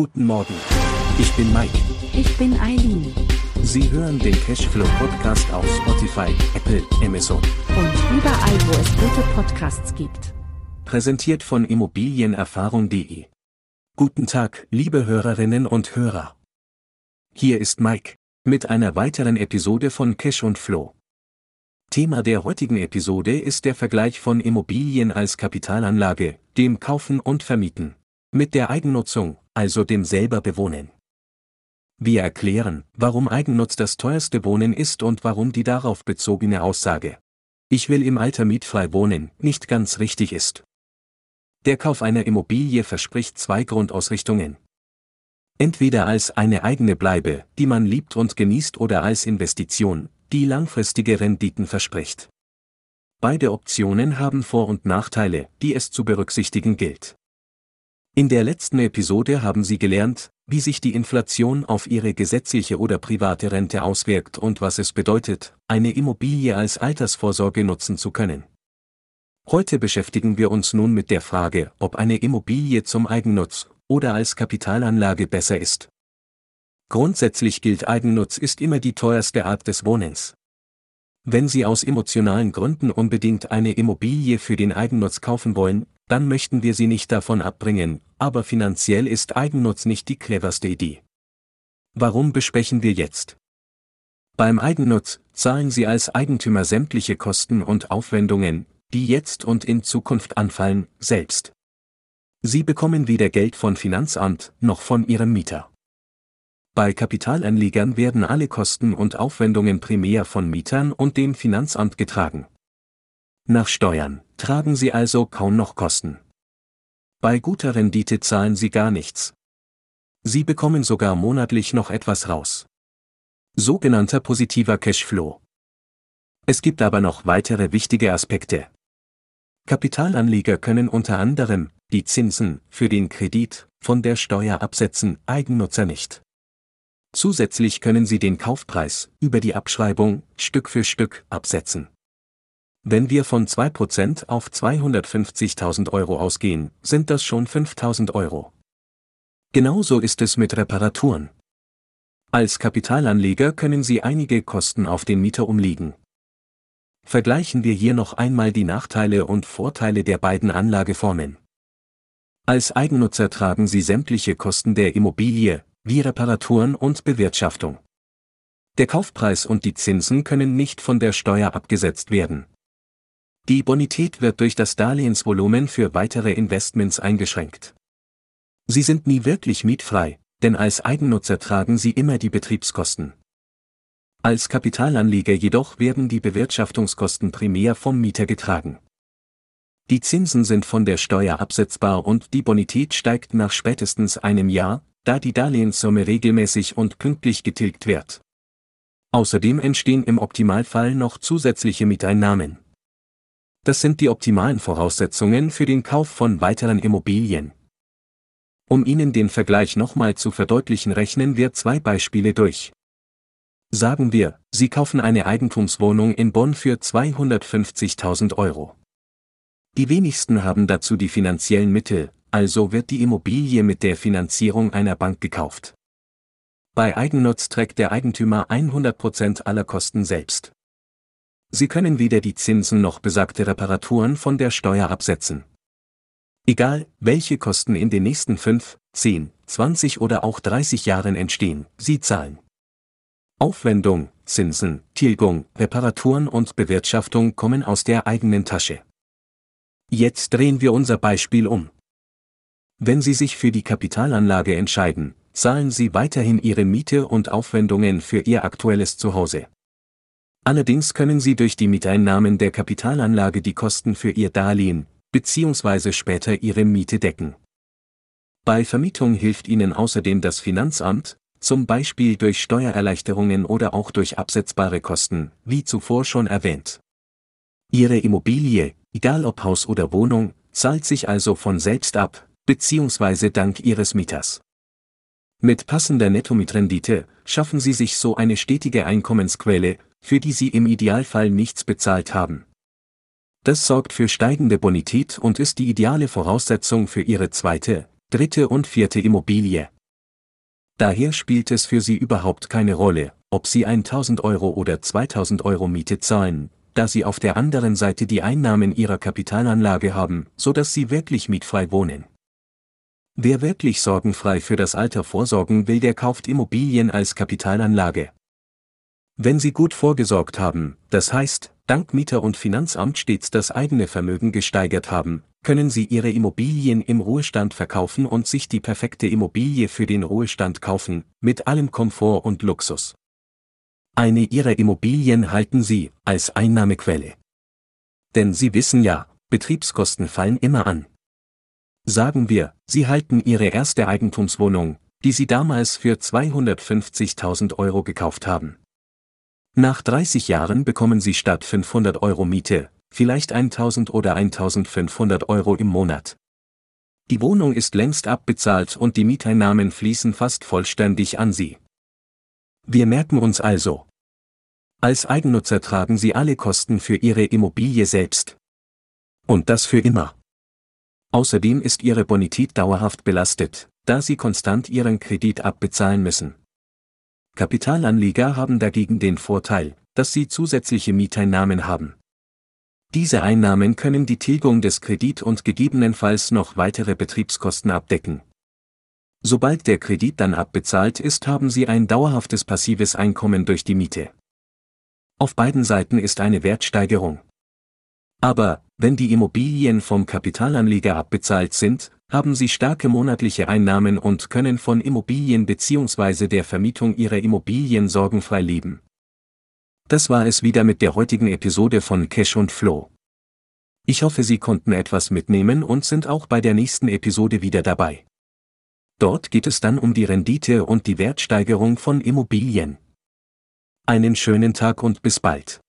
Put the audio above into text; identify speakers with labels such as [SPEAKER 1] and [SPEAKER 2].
[SPEAKER 1] Guten Morgen. Ich bin Mike.
[SPEAKER 2] Ich bin Eileen.
[SPEAKER 1] Sie hören den Cashflow Podcast auf Spotify, Apple, Amazon.
[SPEAKER 2] Und überall, wo es gute Podcasts gibt.
[SPEAKER 1] Präsentiert von Immobilienerfahrung.de. Guten Tag, liebe Hörerinnen und Hörer. Hier ist Mike mit einer weiteren Episode von Cash und Flow. Thema der heutigen Episode ist der Vergleich von Immobilien als Kapitalanlage, dem Kaufen und Vermieten, mit der Eigennutzung, also dem selber bewohnen. Wir erklären, warum Eigennutz das teuerste Wohnen ist und warum die darauf bezogene Aussage, ich will im Alter mietfrei wohnen, nicht ganz richtig ist. Der Kauf einer Immobilie verspricht zwei Grundausrichtungen. Entweder als eine eigene Bleibe, die man liebt und genießt oder als Investition, die langfristige Renditen verspricht. Beide Optionen haben Vor- und Nachteile, die es zu berücksichtigen gilt. In der letzten Episode haben Sie gelernt, wie sich die Inflation auf Ihre gesetzliche oder private Rente auswirkt und was es bedeutet, eine Immobilie als Altersvorsorge nutzen zu können. Heute beschäftigen wir uns nun mit der Frage, ob eine Immobilie zum Eigennutz oder als Kapitalanlage besser ist. Grundsätzlich gilt Eigennutz ist immer die teuerste Art des Wohnens. Wenn Sie aus emotionalen Gründen unbedingt eine Immobilie für den Eigennutz kaufen wollen, dann möchten wir Sie nicht davon abbringen, aber finanziell ist Eigennutz nicht die cleverste Idee. Warum besprechen wir jetzt? Beim Eigennutz zahlen Sie als Eigentümer sämtliche Kosten und Aufwendungen, die jetzt und in Zukunft anfallen, selbst. Sie bekommen weder Geld von Finanzamt noch von Ihrem Mieter. Bei Kapitalanlegern werden alle Kosten und Aufwendungen primär von Mietern und dem Finanzamt getragen. Nach Steuern tragen Sie also kaum noch Kosten. Bei guter Rendite zahlen Sie gar nichts. Sie bekommen sogar monatlich noch etwas raus. Sogenannter positiver Cashflow. Es gibt aber noch weitere wichtige Aspekte. Kapitalanleger können unter anderem die Zinsen für den Kredit von der Steuer absetzen, Eigennutzer nicht. Zusätzlich können Sie den Kaufpreis über die Abschreibung Stück für Stück absetzen. Wenn wir von 2% auf 250.000 Euro ausgehen, sind das schon 5.000 Euro. Genauso ist es mit Reparaturen. Als Kapitalanleger können Sie einige Kosten auf den Mieter umlegen. Vergleichen wir hier noch einmal die Nachteile und Vorteile der beiden Anlageformen. Als Eigennutzer tragen Sie sämtliche Kosten der Immobilie, wie Reparaturen und Bewirtschaftung. Der Kaufpreis und die Zinsen können nicht von der Steuer abgesetzt werden. Die Bonität wird durch das Darlehensvolumen für weitere Investments eingeschränkt. Sie sind nie wirklich mietfrei, denn als Eigennutzer tragen Sie immer die Betriebskosten. Als Kapitalanleger jedoch werden die Bewirtschaftungskosten primär vom Mieter getragen. Die Zinsen sind von der Steuer absetzbar und die Bonität steigt nach spätestens einem Jahr, da die Darlehenssumme regelmäßig und pünktlich getilgt wird. Außerdem entstehen im Optimalfall noch zusätzliche Mieteinnahmen. Das sind die optimalen Voraussetzungen für den Kauf von weiteren Immobilien. Um Ihnen den Vergleich nochmal zu verdeutlichen, rechnen wir zwei Beispiele durch. Sagen wir, Sie kaufen eine Eigentumswohnung in Bonn für 250.000 Euro. Die wenigsten haben dazu die finanziellen Mittel, also wird die Immobilie mit der Finanzierung einer Bank gekauft. Bei Eigennutz trägt der Eigentümer 100% aller Kosten selbst. Sie können weder die Zinsen noch besagte Reparaturen von der Steuer absetzen. Egal, welche Kosten in den nächsten 5, 10, 20 oder auch 30 Jahren entstehen, Sie zahlen. Aufwendung, Zinsen, Tilgung, Reparaturen und Bewirtschaftung kommen aus der eigenen Tasche. Jetzt drehen wir unser Beispiel um. Wenn Sie sich für die Kapitalanlage entscheiden, zahlen Sie weiterhin Ihre Miete und Aufwendungen für Ihr aktuelles Zuhause. Allerdings können Sie durch die Mieteinnahmen der Kapitalanlage die Kosten für Ihr Darlehen, bzw. später Ihre Miete decken. Bei Vermietung hilft Ihnen außerdem das Finanzamt, zum Beispiel durch Steuererleichterungen oder auch durch absetzbare Kosten, wie zuvor schon erwähnt. Ihre Immobilie, egal ob Haus oder Wohnung, zahlt sich also von selbst ab, beziehungsweise dank Ihres Mieters. Mit passender Nettomietrendite schaffen Sie sich so eine stetige Einkommensquelle, für die Sie im Idealfall nichts bezahlt haben. Das sorgt für steigende Bonität und ist die ideale Voraussetzung für Ihre zweite, dritte und vierte Immobilie. Daher spielt es für Sie überhaupt keine Rolle, ob Sie 1000 Euro oder 2000 Euro Miete zahlen, da Sie auf der anderen Seite die Einnahmen Ihrer Kapitalanlage haben, so dass Sie wirklich mietfrei wohnen. Wer wirklich sorgenfrei für das Alter vorsorgen will, der kauft Immobilien als Kapitalanlage. Wenn Sie gut vorgesorgt haben, das heißt, dank Mieter und Finanzamt stets das eigene Vermögen gesteigert haben, können Sie Ihre Immobilien im Ruhestand verkaufen und sich die perfekte Immobilie für den Ruhestand kaufen, mit allem Komfort und Luxus. Eine Ihrer Immobilien halten Sie als Einnahmequelle. Denn Sie wissen ja, Betriebskosten fallen immer an. Sagen wir, Sie halten Ihre erste Eigentumswohnung, die Sie damals für 250.000 Euro gekauft haben. Nach 30 Jahren bekommen Sie statt 500 Euro Miete, vielleicht 1000 oder 1500 Euro im Monat. Die Wohnung ist längst abbezahlt und die Mieteinnahmen fließen fast vollständig an Sie. Wir merken uns also. Als Eigennutzer tragen Sie alle Kosten für Ihre Immobilie selbst. Und das für immer. Außerdem ist ihre Bonität dauerhaft belastet, da sie konstant ihren Kredit abbezahlen müssen. Kapitalanleger haben dagegen den Vorteil, dass sie zusätzliche Mieteinnahmen haben. Diese Einnahmen können die Tilgung des Kredit und gegebenenfalls noch weitere Betriebskosten abdecken. Sobald der Kredit dann abbezahlt ist, haben Sie ein dauerhaftes passives Einkommen durch die Miete. Auf beiden Seiten ist eine Wertsteigerung. Aber, wenn die Immobilien vom Kapitalanleger abbezahlt sind, haben Sie starke monatliche Einnahmen und können von Immobilien bzw. der Vermietung Ihrer Immobilien sorgenfrei leben. Das war es wieder mit der heutigen Episode von Cash und Flow. Ich hoffe, Sie konnten etwas mitnehmen und sind auch bei der nächsten Episode wieder dabei. Dort geht es dann um die Rendite und die Wertsteigerung von Immobilien. Einen schönen Tag und bis bald.